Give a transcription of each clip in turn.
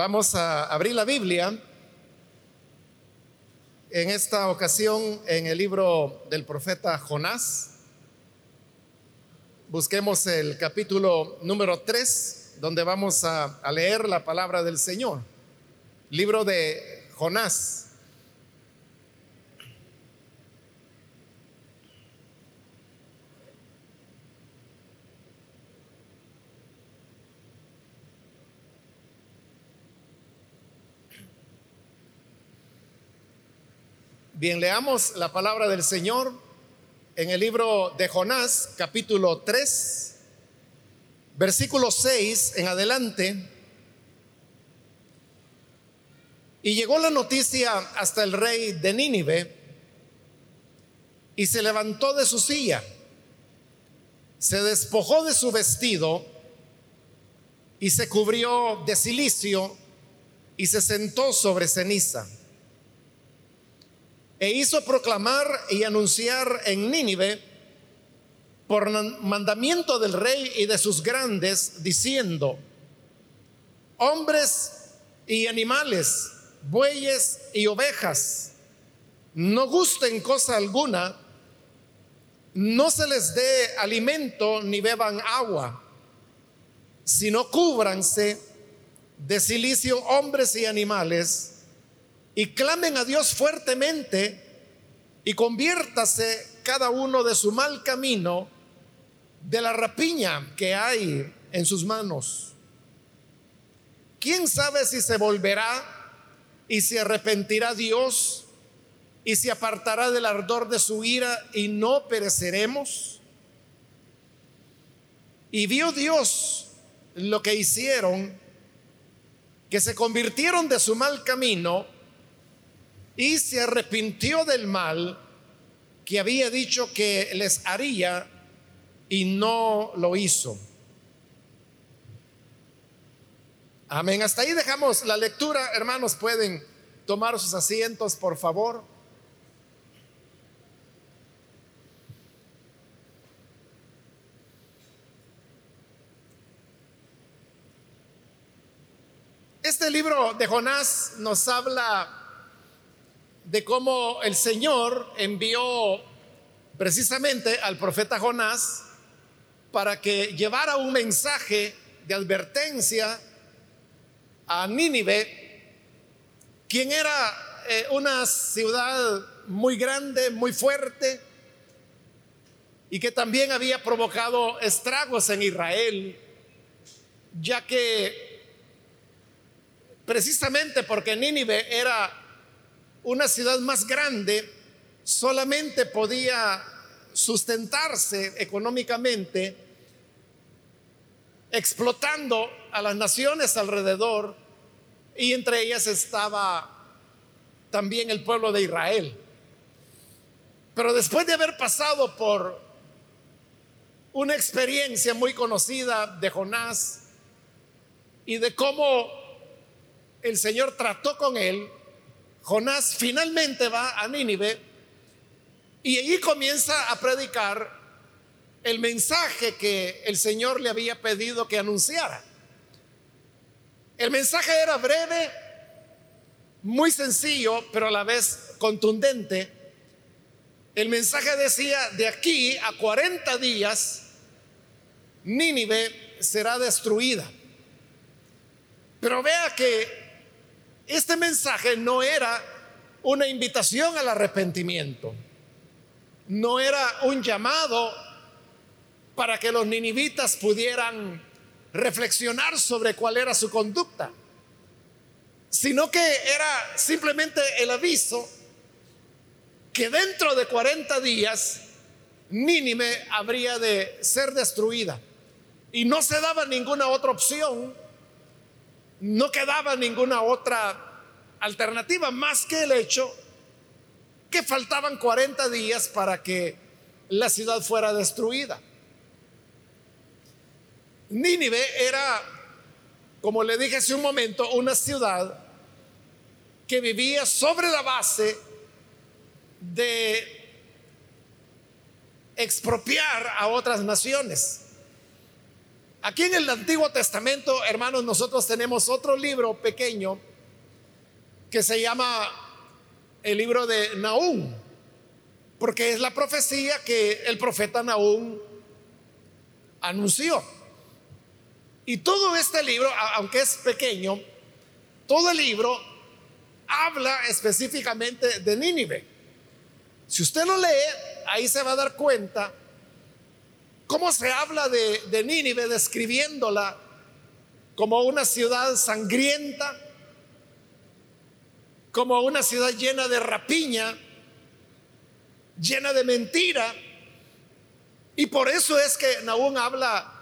Vamos a abrir la Biblia en esta ocasión en el libro del profeta Jonás. Busquemos el capítulo número 3, donde vamos a, a leer la palabra del Señor. Libro de Jonás. Bien, leamos la palabra del Señor en el libro de Jonás, capítulo 3, versículo 6 en adelante. Y llegó la noticia hasta el rey de Nínive y se levantó de su silla, se despojó de su vestido y se cubrió de silicio y se sentó sobre ceniza e hizo proclamar y anunciar en Nínive por mandamiento del rey y de sus grandes, diciendo, hombres y animales, bueyes y ovejas, no gusten cosa alguna, no se les dé alimento ni beban agua, sino cúbranse de silicio hombres y animales y clamen a Dios fuertemente y conviértase cada uno de su mal camino, de la rapiña que hay en sus manos. ¿Quién sabe si se volverá y se arrepentirá Dios y se apartará del ardor de su ira y no pereceremos? Y vio Dios lo que hicieron, que se convirtieron de su mal camino y se arrepintió del mal que había dicho que les haría y no lo hizo. Amén. Hasta ahí dejamos la lectura. Hermanos, pueden tomar sus asientos, por favor. Este libro de Jonás nos habla de cómo el Señor envió precisamente al profeta Jonás para que llevara un mensaje de advertencia a Nínive, quien era eh, una ciudad muy grande, muy fuerte, y que también había provocado estragos en Israel, ya que precisamente porque Nínive era una ciudad más grande solamente podía sustentarse económicamente explotando a las naciones alrededor y entre ellas estaba también el pueblo de Israel. Pero después de haber pasado por una experiencia muy conocida de Jonás y de cómo el Señor trató con él, Jonás finalmente va a Nínive y allí comienza a predicar el mensaje que el Señor le había pedido que anunciara. El mensaje era breve, muy sencillo, pero a la vez contundente. El mensaje decía, de aquí a 40 días, Nínive será destruida. Pero vea que este mensaje no era una invitación al arrepentimiento, no era un llamado para que los ninivitas pudieran reflexionar sobre cuál era su conducta, sino que era simplemente el aviso que dentro de 40 días Nínive habría de ser destruida. Y no se daba ninguna otra opción no quedaba ninguna otra alternativa más que el hecho que faltaban 40 días para que la ciudad fuera destruida. Nínive era, como le dije hace un momento, una ciudad que vivía sobre la base de expropiar a otras naciones. Aquí en el Antiguo Testamento, hermanos, nosotros tenemos otro libro pequeño que se llama el libro de Nahum, porque es la profecía que el profeta Nahum anunció. Y todo este libro, aunque es pequeño, todo el libro habla específicamente de Nínive. Si usted lo lee, ahí se va a dar cuenta cómo se habla de, de Nínive describiéndola como una ciudad sangrienta, como una ciudad llena de rapiña, llena de mentira. Y por eso es que Nahum habla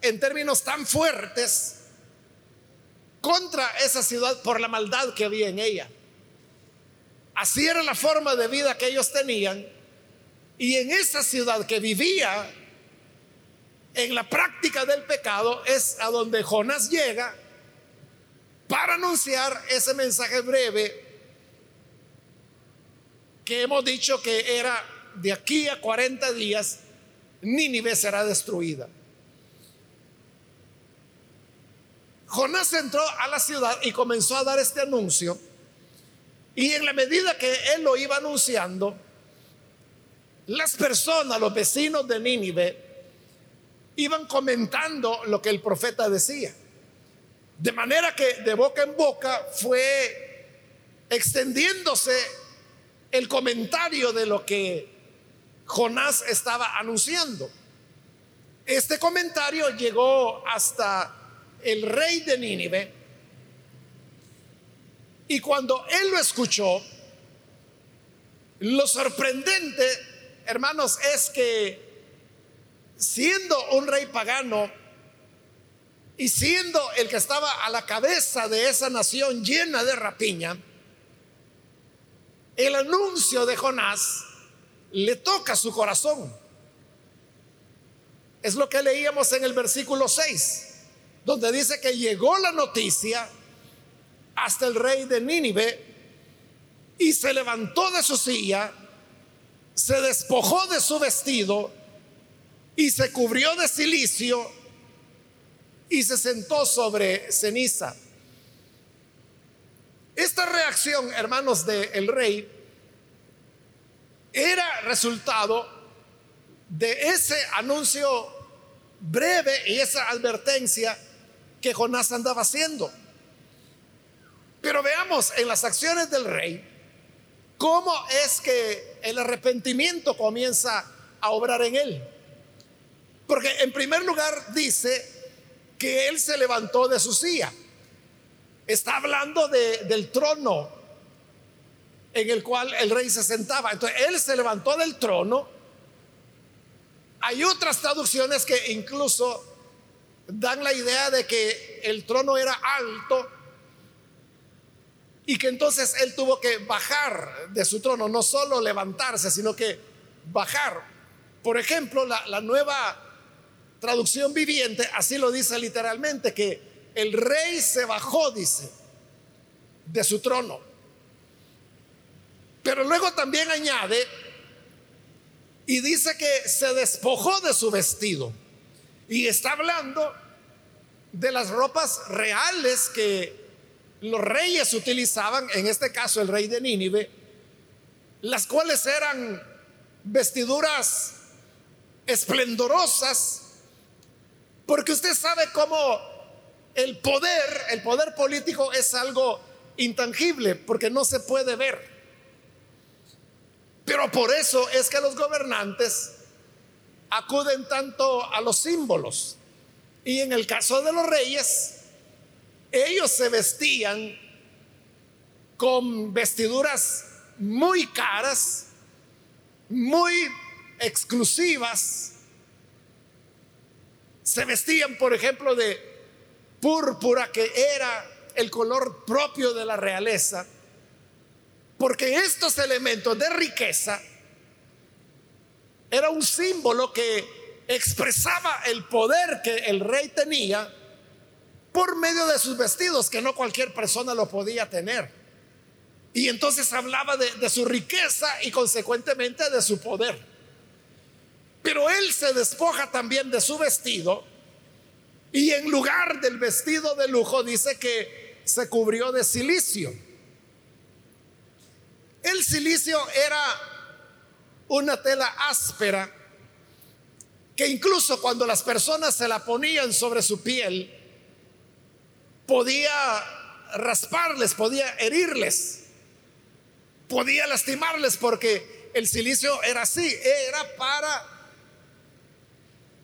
en términos tan fuertes contra esa ciudad por la maldad que había en ella. Así era la forma de vida que ellos tenían. Y en esa ciudad que vivía en la práctica del pecado es a donde Jonás llega para anunciar ese mensaje breve que hemos dicho que era de aquí a 40 días, Nínive será destruida. Jonás entró a la ciudad y comenzó a dar este anuncio. Y en la medida que él lo iba anunciando, las personas, los vecinos de Nínive, iban comentando lo que el profeta decía. De manera que de boca en boca fue extendiéndose el comentario de lo que Jonás estaba anunciando. Este comentario llegó hasta el rey de Nínive y cuando él lo escuchó, lo sorprendente, hermanos, es que siendo un rey pagano y siendo el que estaba a la cabeza de esa nación llena de rapiña, el anuncio de Jonás le toca su corazón. Es lo que leíamos en el versículo 6, donde dice que llegó la noticia hasta el rey de Nínive y se levantó de su silla, se despojó de su vestido y se cubrió de silicio y se sentó sobre ceniza. Esta reacción, hermanos del rey, era resultado de ese anuncio breve y esa advertencia que Jonás andaba haciendo. Pero veamos en las acciones del rey cómo es que el arrepentimiento comienza a obrar en él. Porque en primer lugar dice que él se levantó de su silla. Está hablando del trono en el cual el rey se sentaba. Entonces él se levantó del trono. Hay otras traducciones que incluso dan la idea de que el trono era alto y que entonces él tuvo que bajar de su trono, no solo levantarse, sino que bajar. Por ejemplo, la, la nueva traducción viviente así lo dice literalmente, que el rey se bajó, dice, de su trono. Pero luego también añade y dice que se despojó de su vestido. Y está hablando de las ropas reales que los reyes utilizaban, en este caso el rey de Nínive, las cuales eran vestiduras esplendorosas, porque usted sabe cómo el poder, el poder político es algo intangible, porque no se puede ver. Pero por eso es que los gobernantes acuden tanto a los símbolos. Y en el caso de los reyes, ellos se vestían con vestiduras muy caras, muy exclusivas, se vestían, por ejemplo, de púrpura, que era el color propio de la realeza, porque estos elementos de riqueza era un símbolo que expresaba el poder que el rey tenía por medio de sus vestidos, que no cualquier persona lo podía tener. Y entonces hablaba de, de, su riqueza y consecuentemente de su poder. Pero él se despoja también de su vestido Y en lugar del vestido de lujo dice que se cubrió de silicio. El silicio era una tela áspera que incluso cuando las personas se la ponían sobre su piel, podía rasparles, podía herirles, podía lastimarles porque el silicio era así, era para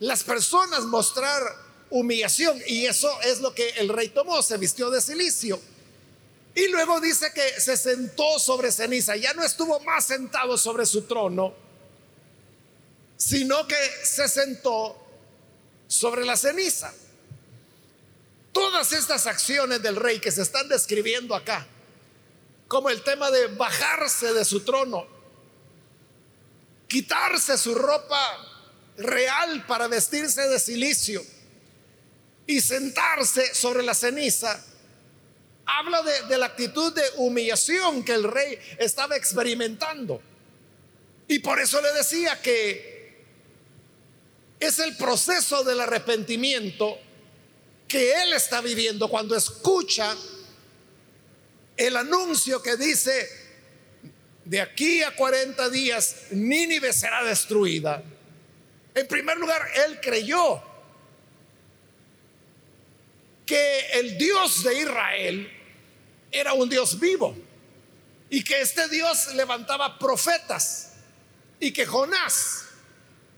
las personas mostrar humillación y eso es lo que el rey tomó, se vistió de silicio. Y luego dice que se sentó sobre ceniza, ya no estuvo más sentado sobre su trono, sino que se sentó sobre la ceniza. Todas estas acciones del rey que se están describiendo acá, como el tema de bajarse de su trono, quitarse su ropa real para vestirse de silicio y sentarse sobre la ceniza, habla de, la actitud de humillación que el rey estaba experimentando. Y por eso le decía que es el proceso del arrepentimiento que él está viviendo cuando escucha el anuncio que dice, de aquí a 40 días Nínive será destruida. En primer lugar, él creyó que el Dios de Israel era un Dios vivo y que este Dios levantaba profetas y que Jonás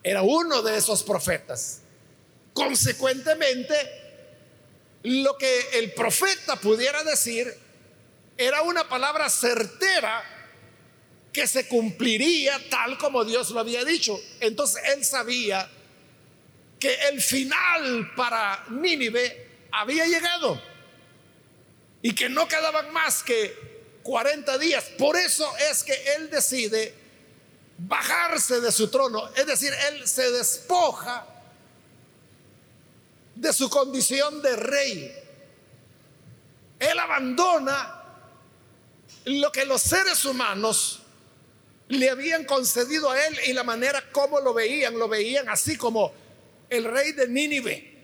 era uno de esos profetas. Consecuentemente, lo que el profeta pudiera decir era una palabra certera que se cumpliría tal como Dios lo había dicho. Entonces él sabía que el final para Nínive había llegado y que no quedaban más que 40 días. Por eso es que él decide bajarse de su trono, es decir, él se despoja de su condición de rey. Él abandona lo que los seres humanos le habían concedido a él y la manera como lo veían, lo veían así como el rey de Nínive.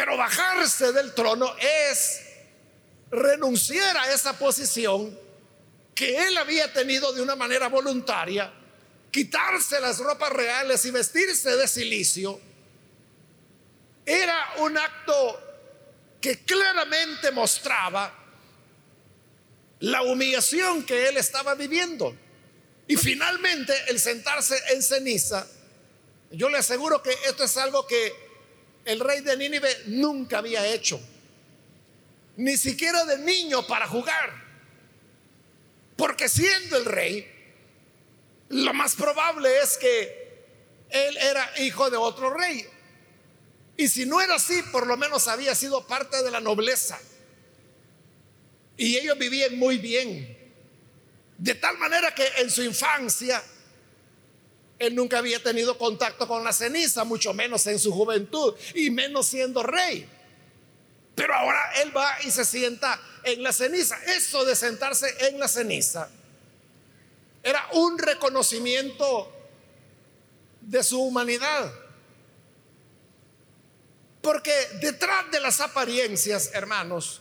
Pero bajarse del trono es renunciar a esa posición que él había tenido de una manera voluntaria, quitarse las ropas reales y vestirse de silicio, era un acto que claramente mostraba la humillación que él estaba viviendo. Y finalmente el sentarse en ceniza, yo le aseguro que esto es algo que el rey de Nínive nunca había hecho, ni siquiera de niño para jugar, porque siendo el rey, lo más probable es que él era hijo de otro rey. Y si no era así, por lo menos había sido parte de la nobleza. Y ellos vivían muy bien. De tal manera que en su infancia él nunca había tenido contacto con la ceniza, mucho menos en su juventud y menos siendo rey. Pero ahora él va y se sienta en la ceniza. Eso de sentarse en la ceniza era un reconocimiento de su humanidad. Porque detrás de las apariencias, hermanos,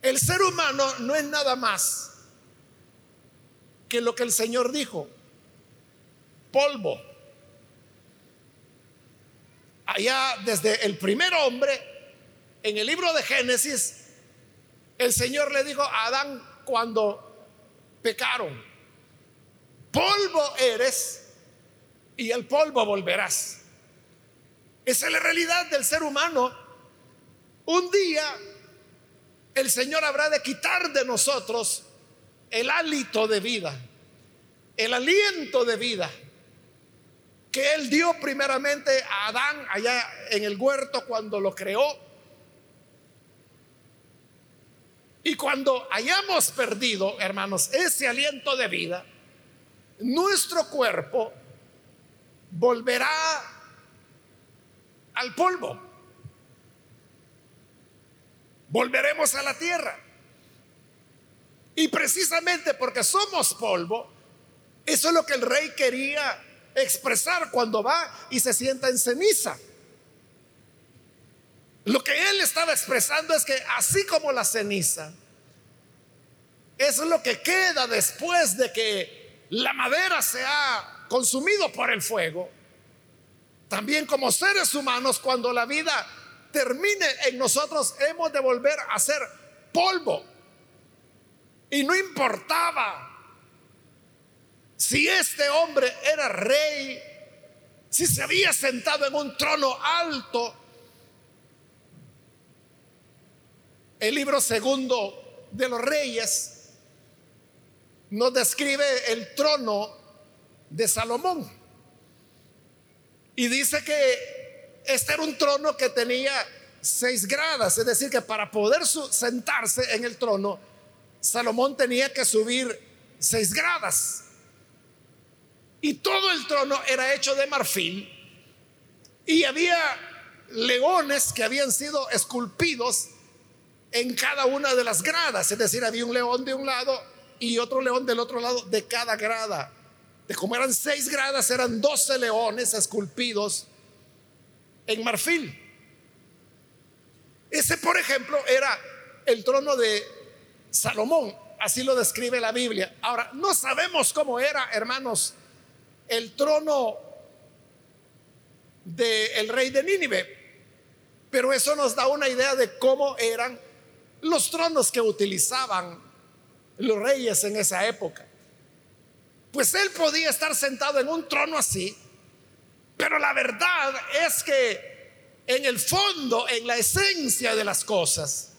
el ser humano no es nada más que lo que el Señor dijo, polvo. Allá desde el primer hombre, en el libro de Génesis, el Señor le dijo a Adán cuando pecaron, polvo eres y el polvo volverás. Esa es la realidad del ser humano. Un día el Señor habrá de quitar de nosotros el hálito de vida, el aliento de vida que Él dio primeramente a Adán allá en el huerto cuando lo creó. Y cuando hayamos perdido, hermanos, ese aliento de vida, nuestro cuerpo volverá al polvo. Volveremos a la tierra. Y precisamente porque somos polvo, eso es lo que el rey quería expresar cuando va y se sienta en ceniza. Lo que él estaba expresando es que así como la ceniza, es lo que queda después de que la madera se ha consumido por el fuego. También como seres humanos, cuando la vida termine en nosotros, hemos de volver a ser polvo. Y no importaba si este hombre era rey, si se había sentado en un trono alto. El libro segundo de los reyes nos describe el trono de Salomón. Y dice que este era un trono que tenía seis gradas, es decir, que para poder sentarse en el trono, Salomón tenía que subir seis gradas. Y todo el trono era hecho de marfil y había leones que habían sido esculpidos en cada una de las gradas, es decir, había un león de un lado y otro león del otro lado de cada grada. De como eran seis gradas, eran doce leones esculpidos en marfil. Ese, por ejemplo, era el trono de Salomón, así lo describe la Biblia. Ahora, no sabemos cómo era, hermanos, el trono del rey de Nínive, pero eso nos da una idea de cómo eran los tronos que utilizaban los reyes en esa época. Pues él podía estar sentado en un trono así, pero la verdad es que en el fondo, en la esencia de las cosas,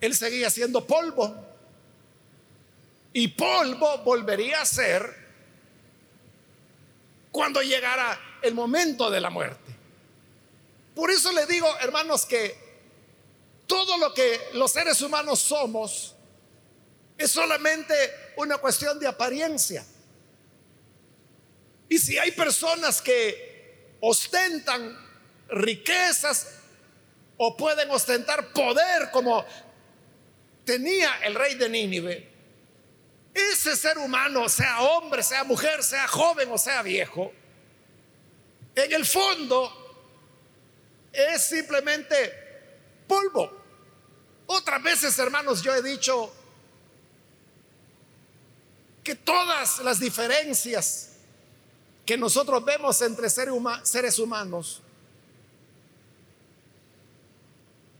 él seguía siendo polvo. Y polvo volvería a ser cuando llegara el momento de la muerte. Por eso le digo, hermanos, que todo lo que los seres humanos somos es solamente una cuestión de apariencia. Y si hay personas que ostentan riquezas o pueden ostentar poder como tenía el rey de Nínive, ese ser humano, sea hombre, sea mujer, sea joven o sea viejo, en el fondo es simplemente polvo. Otras veces, hermanos, yo he dicho, que todas las diferencias que nosotros vemos entre seres humanos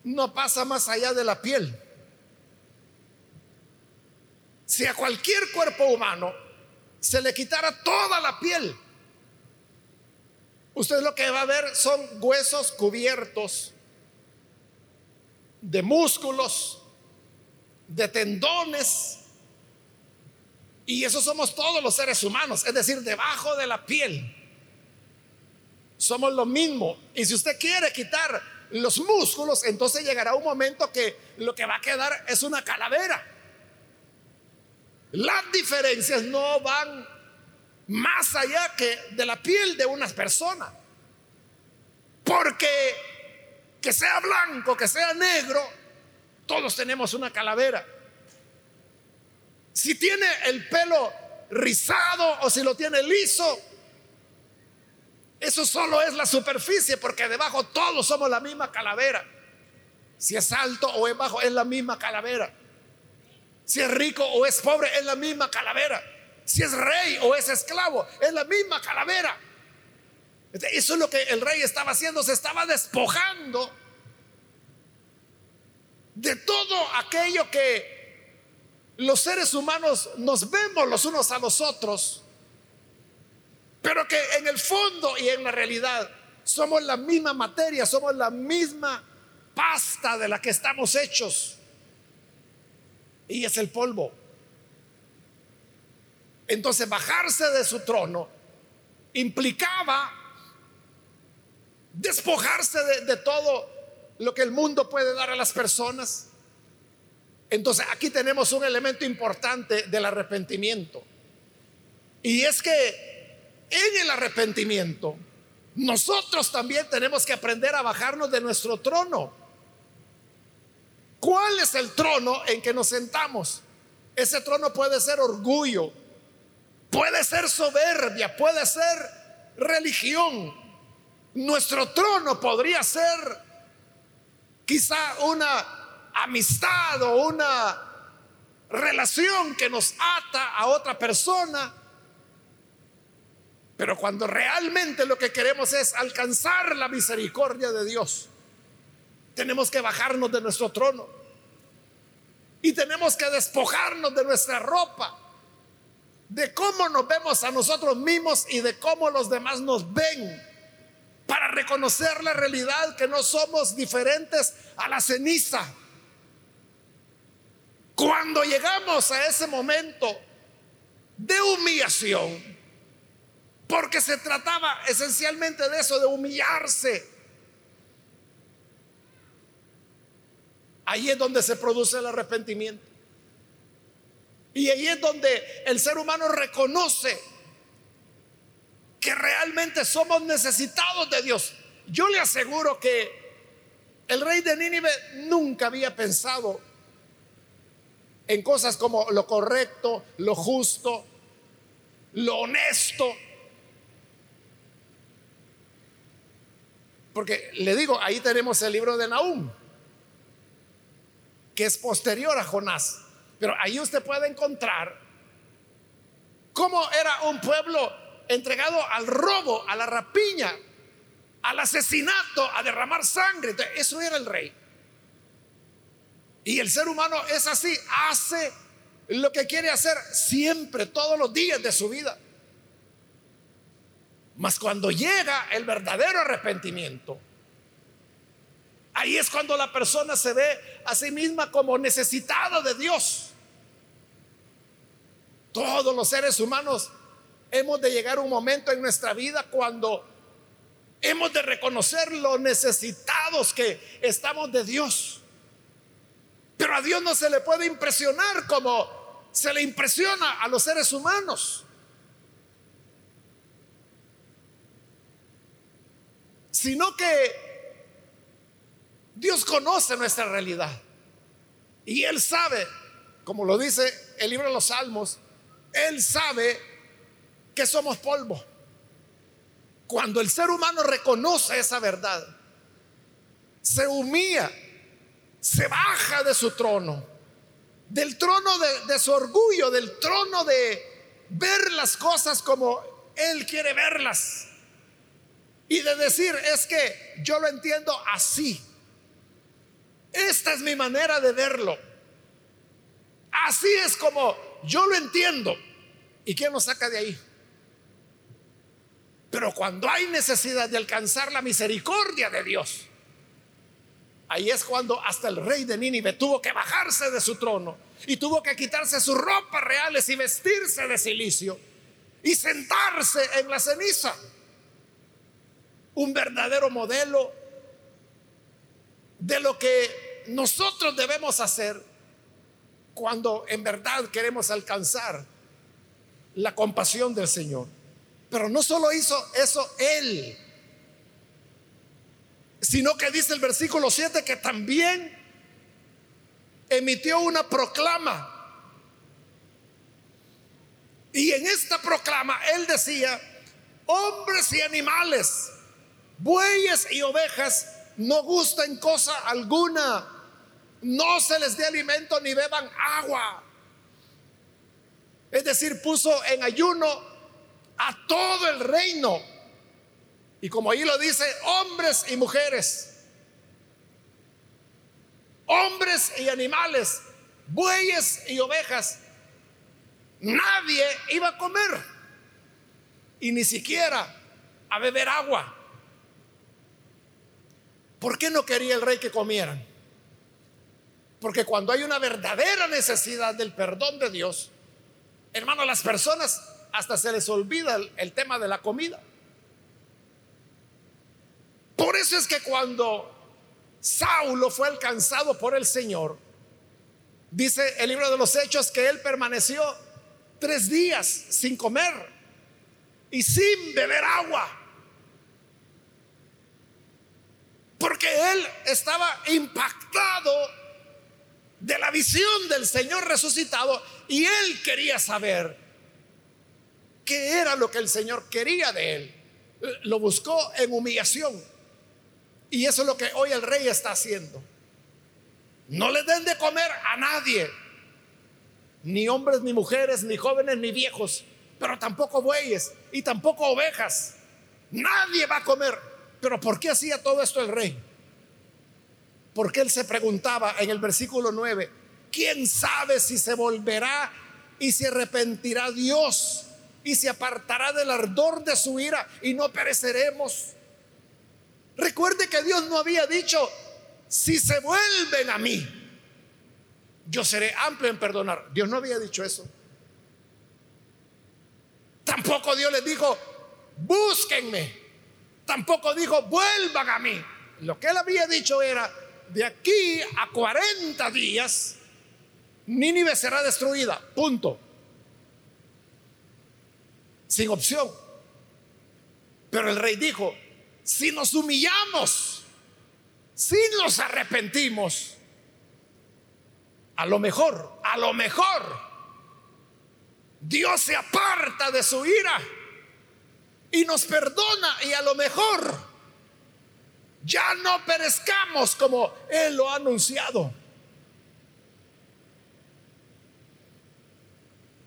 no pasa más allá de la piel. Si a cualquier cuerpo humano se le quitara toda la piel, usted lo que va a ver son huesos cubiertos de músculos, de tendones, y eso somos todos los seres humanos, es decir, debajo de la piel. Somos lo mismo. Y si usted quiere quitar los músculos, entonces llegará un momento que lo que va a quedar es una calavera. Las diferencias no van más allá que de la piel de una persona. Porque que sea blanco, que sea negro, todos tenemos una calavera. Si tiene el pelo rizado o si lo tiene liso, eso solo es la superficie, porque debajo todos somos la misma calavera. Si es alto o es bajo, es la misma calavera. Si es rico o es pobre, es la misma calavera. Si es rey o es esclavo, es la misma calavera. Eso es lo que el rey estaba haciendo, se estaba despojando de todo aquello que los seres humanos nos vemos los unos a los otros, pero que en el fondo y en la realidad somos la misma materia, somos la misma pasta de la que estamos hechos. Y es el polvo. Entonces bajarse de su trono implicaba despojarse de, todo lo que el mundo puede dar a las personas entonces aquí tenemos un elemento importante del arrepentimiento. Y es que en el arrepentimiento nosotros también tenemos que aprender a bajarnos de nuestro trono. ¿Cuál es el trono en que nos sentamos? Ese trono puede ser orgullo, puede ser soberbia, puede ser religión. Nuestro trono podría ser quizá una amistad o una relación que nos ata a otra persona. Pero cuando realmente lo que queremos es alcanzar la misericordia de Dios, tenemos que bajarnos de nuestro trono y tenemos que despojarnos de nuestra ropa, de cómo nos vemos a nosotros mismos y de cómo los demás nos ven, para reconocer la realidad que no somos diferentes a la ceniza. Cuando llegamos a ese momento de humillación, porque se trataba esencialmente de eso, de humillarse. Ahí es donde se produce el arrepentimiento. Y ahí es donde el ser humano reconoce que realmente somos necesitados de Dios. Yo le aseguro que el rey de Nínive nunca había pensado en cosas como lo correcto, lo justo, lo honesto. Porque le digo, ahí tenemos el libro de Nahum, que es posterior a Jonás. Pero ahí usted puede encontrar cómo era un pueblo entregado al robo, a la rapiña, al asesinato, a derramar sangre. eso era el rey. Y el ser humano es así, hace lo que quiere hacer siempre, todos los días de su vida. Mas cuando llega el verdadero arrepentimiento, ahí es cuando la persona se ve a sí misma como necesitada de Dios. Todos los seres humanos hemos de llegar a un momento en nuestra vida cuando hemos de reconocer lo necesitados que estamos de Dios. Pero a Dios no se le puede impresionar como se le impresiona a los seres humanos. sino que Dios conoce nuestra realidad. Y Él sabe, como lo dice el libro de los Salmos, Él sabe que somos polvo. Cuando el ser humano reconoce esa verdad, se humilla, se baja de su trono, del trono de, su orgullo, del trono de ver las cosas como Él quiere verlas y de decir, es que yo lo entiendo así. Esta es mi manera de verlo. Así es como yo lo entiendo. ¿Y quién nos saca de ahí? Pero cuando hay necesidad de alcanzar la misericordia de Dios, ahí es cuando hasta el rey de Nínive tuvo que bajarse de su trono y tuvo que quitarse sus ropas reales y vestirse de silicio y sentarse en la ceniza un verdadero modelo de lo que nosotros debemos hacer cuando en verdad queremos alcanzar la compasión del Señor. Pero no solo hizo eso Él, sino que dice el versículo 7 que también emitió una proclama. Y en esta proclama Él decía, hombres y animales, Bueyes y ovejas no gustan cosa alguna. No se les dé alimento ni beban agua. Es decir, puso en ayuno a todo el reino. Y como ahí lo dice, hombres y mujeres, hombres y animales, bueyes y ovejas, nadie iba a comer y ni siquiera a beber agua. ¿Por qué no quería el rey que comieran? Porque cuando hay una verdadera necesidad del perdón de Dios, hermano, las personas hasta se les olvida el, tema de la comida. Por eso es que cuando Saulo fue alcanzado por el Señor, dice el libro de los Hechos que él permaneció tres días sin comer y sin beber agua. Porque él estaba impactado de la visión del Señor resucitado y él quería saber qué era lo que el Señor quería de él. Lo buscó en humillación. Y eso es lo que hoy el rey está haciendo. No le den de comer a nadie, ni hombres, ni mujeres, ni jóvenes, ni viejos, pero tampoco bueyes y tampoco ovejas. Nadie va a comer. Pero ¿por qué hacía todo esto el rey? Porque él se preguntaba en el versículo 9, ¿quién sabe si se volverá y se arrepentirá Dios y se apartará del ardor de su ira y no pereceremos? Recuerde que Dios no había dicho, si se vuelven a mí, yo seré amplio en perdonar. Dios no había dicho eso. Tampoco Dios les dijo, búsquenme. Tampoco dijo, vuelvan a mí. Lo que él había dicho era, de aquí a 40 días, Nínive será destruida. Punto. Sin opción. Pero el rey dijo, si nos humillamos, si nos arrepentimos, a lo mejor, a lo mejor, Dios se aparta de su ira y nos perdona y a lo mejor ya no perezcamos como Él lo ha anunciado.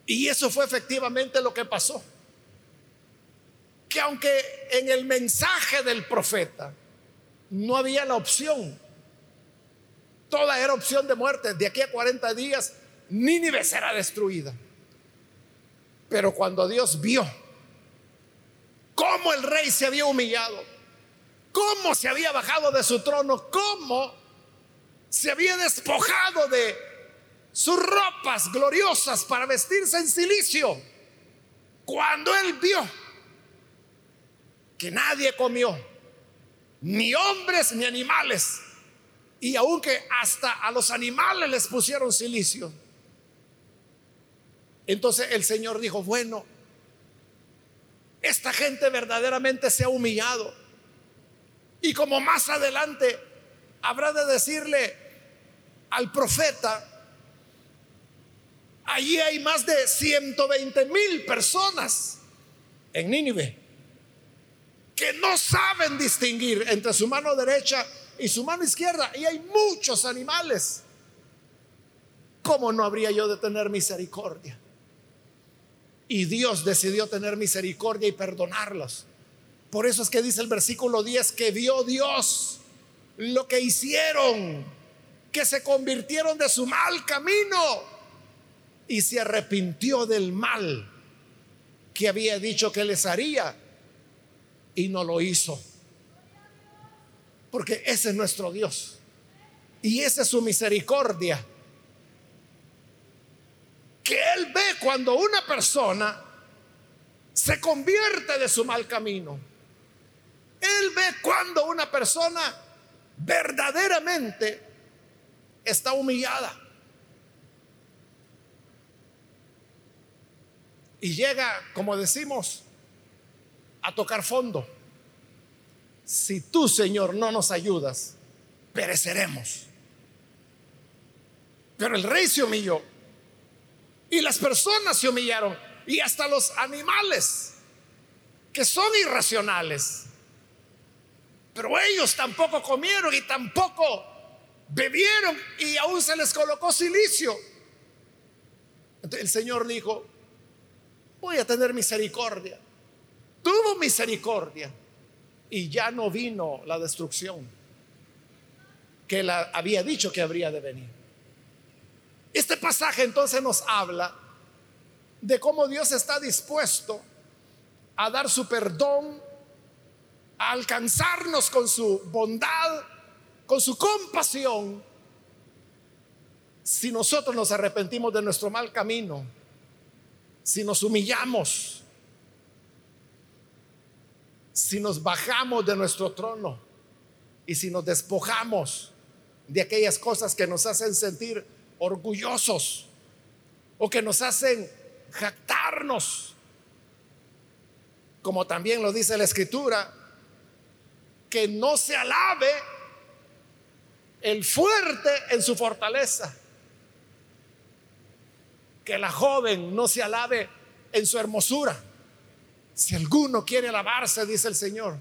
Y eso fue efectivamente lo que pasó. Que aunque en el mensaje del profeta no había la opción, toda era opción de muerte, de aquí a 40 días, Nínive será destruida. Pero cuando Dios vio cómo el rey se había humillado, cómo se había bajado de su trono, cómo se había despojado de sus ropas gloriosas para vestirse en silicio, cuando él vio que nadie comió, ni hombres ni animales, y aunque hasta a los animales les pusieron silicio, entonces el Señor dijo, bueno, esta gente verdaderamente se ha humillado. Y como más adelante habrá de decirle al profeta, allí hay más de 120 mil personas en Nínive que no saben distinguir entre su mano derecha y su mano izquierda. Y hay muchos animales. ¿Cómo no habría yo de tener misericordia? Y Dios decidió tener misericordia y perdonarlos. Por eso es que dice el versículo 10 que vio Dios lo que hicieron, que se convirtieron de su mal camino y se arrepintió del mal que había dicho que les haría y no lo hizo. Porque ese es nuestro Dios y esa es su misericordia que Él ve cuando una persona se convierte de su mal camino. Él ve cuando una persona verdaderamente está humillada. Y llega, como decimos, a tocar fondo. Si tú, Señor, no nos ayudas, pereceremos. Pero el rey se humilló y las personas se humillaron. Y hasta los animales, que son irracionales. Pero ellos tampoco comieron y tampoco bebieron y aún se les colocó silicio. Entonces el Señor dijo, voy a tener misericordia. Tuvo misericordia y ya no vino la destrucción que él había dicho que habría de venir. Este pasaje entonces nos habla de cómo Dios está dispuesto a dar su perdón, a alcanzarnos con su bondad, con su compasión, si nosotros nos arrepentimos de nuestro mal camino, si nos humillamos, si nos bajamos de nuestro trono y si nos despojamos de aquellas cosas que nos hacen sentir orgullosos o que nos hacen jactarnos, como también lo dice la escritura, que no se alabe el fuerte en su fortaleza, que la joven no se alabe en su hermosura. Si alguno quiere alabarse, dice el Señor,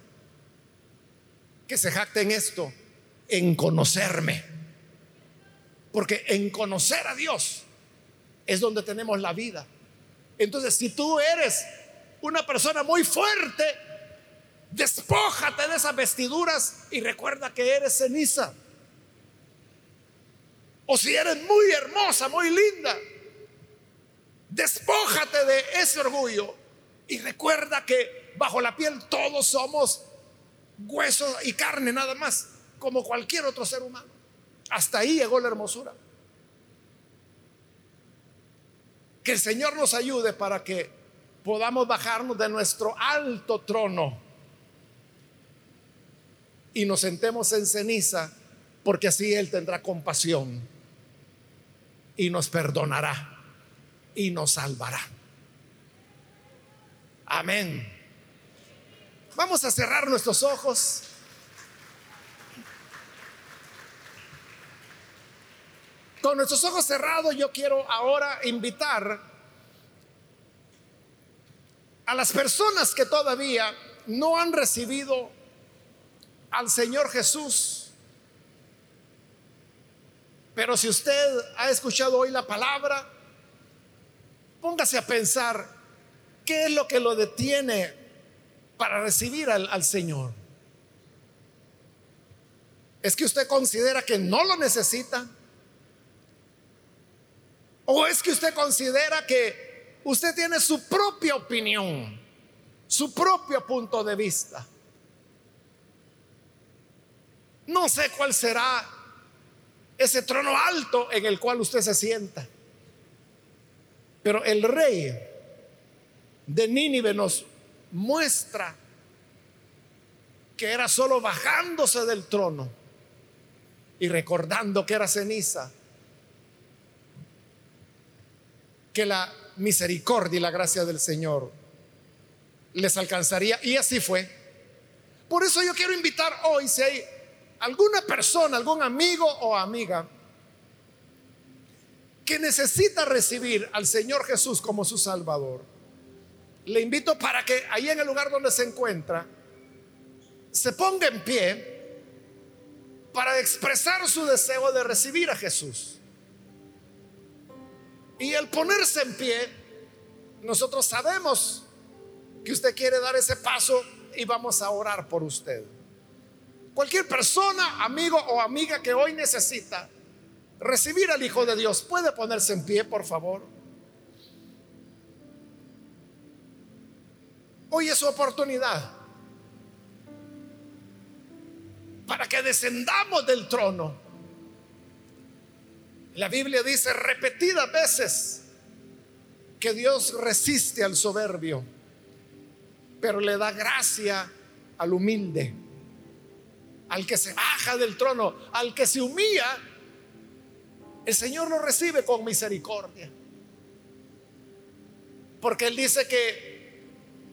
que se jacte en esto, en conocerme Porque en conocer a Dios es donde tenemos la vida. Entonces, si tú eres una persona muy fuerte, despójate de esas vestiduras y recuerda que eres ceniza. O si eres muy hermosa, muy linda, despójate de ese orgullo y recuerda que bajo la piel todos somos huesos y carne nada más, como cualquier otro ser humano. Hasta ahí llegó la hermosura. Que el Señor nos ayude para que podamos bajarnos de nuestro alto trono y nos sentemos en ceniza, porque así Él tendrá compasión y nos perdonará y nos salvará. Amén. Vamos a cerrar nuestros ojos. Con nuestros ojos cerrados yo quiero ahora invitar a las personas que todavía no han recibido al Señor Jesús. Pero si usted ha escuchado hoy la palabra, póngase a pensar qué es lo que lo detiene para recibir al, Señor. ¿Es que usted considera que no lo necesita? ¿O es que usted considera que usted tiene su propia opinión, su propio punto de vista? No sé cuál será ese trono alto en el cual usted se sienta. Pero el rey de Nínive nos muestra que era solo bajándose del trono y recordando que era ceniza que la misericordia y la gracia del Señor les alcanzaría. Y así fue. Por eso yo quiero invitar hoy, si hay alguna persona, algún amigo o amiga que necesita recibir al Señor Jesús como su Salvador, le invito para que ahí en el lugar donde se encuentra, se ponga en pie para expresar su deseo de recibir a Jesús. Y al ponerse en pie, nosotros sabemos que usted quiere dar ese paso y vamos a orar por usted. Cualquier persona, amigo o amiga que hoy necesita recibir al Hijo de Dios, puede ponerse en pie, por favor. Hoy es su oportunidad para que descendamos del trono la Biblia dice repetidas veces que Dios resiste al soberbio, pero le da gracia al humilde, al que se baja del trono, al que se humilla. El Señor lo recibe con misericordia. Porque Él dice que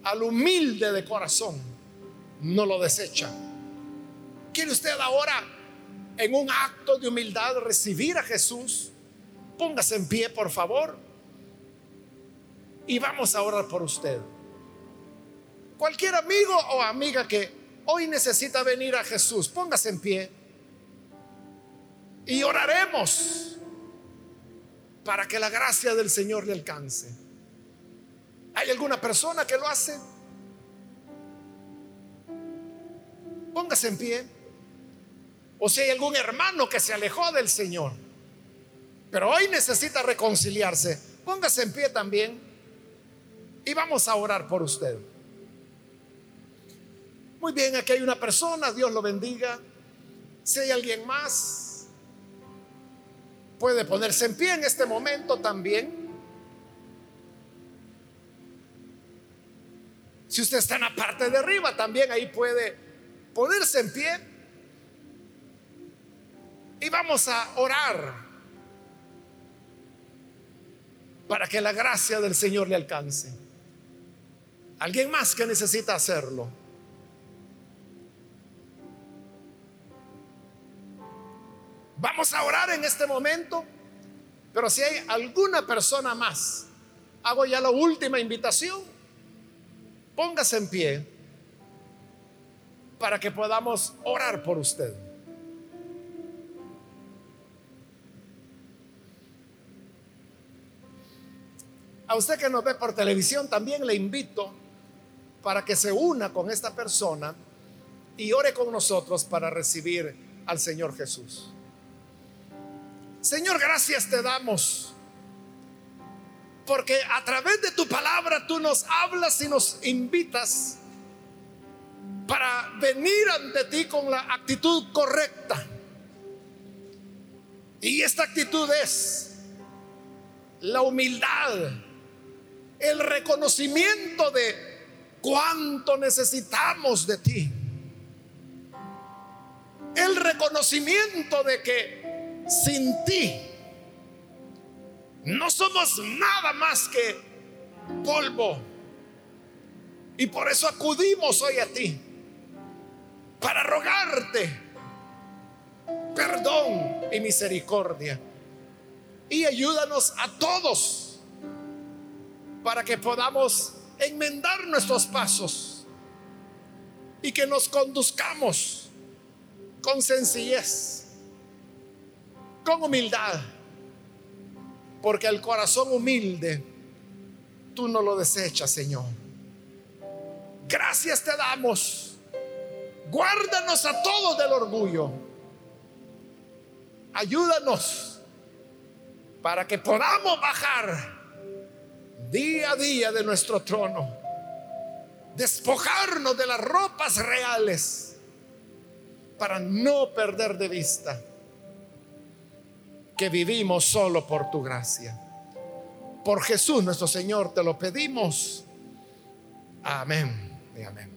al humilde de corazón no lo desecha. ¿Quiere usted ahora en un acto de humildad recibir a Jesús, póngase en pie, por favor, y vamos a orar por usted. Cualquier amigo o amiga que hoy necesita venir a Jesús, póngase en pie y oraremos para que la gracia del Señor le alcance. ¿Hay alguna persona que lo hace? Póngase en pie. O si hay algún hermano que se alejó del Señor, pero hoy necesita reconciliarse, póngase en pie también y vamos a orar por usted. Muy bien, aquí hay una persona, Dios lo bendiga. Si hay alguien más, puede ponerse en pie en este momento también. Si usted está en la parte de arriba, también ahí puede ponerse en pie y vamos a orar para que la gracia del Señor le alcance. Alguien más que necesita hacerlo. Vamos a orar en este momento, pero si hay alguna persona más, hago ya la última invitación, póngase en pie para que podamos orar por usted. A usted que nos ve por televisión, también le invito para que se una con esta persona y ore con nosotros para recibir al Señor Jesús. Señor, gracias te damos. Porque a través de tu palabra tú nos hablas y nos invitas para venir ante ti con la actitud correcta. Y esta actitud es la humildad, el reconocimiento de cuánto necesitamos de ti. El reconocimiento de que sin ti no somos nada más que polvo. Y por eso acudimos hoy a ti para rogarte perdón y misericordia. Y ayúdanos a todos para que podamos enmendar nuestros pasos y que nos conduzcamos con sencillez, con humildad, porque el corazón humilde tú no lo desechas, Señor. Gracias te damos Guárdanos a todos del orgullo. Ayúdanos para que podamos bajar día a día de nuestro trono. Despojarnos de las ropas reales para no perder de vista que vivimos solo por tu gracia. Por Jesús nuestro Señor te lo pedimos. Amén y amén.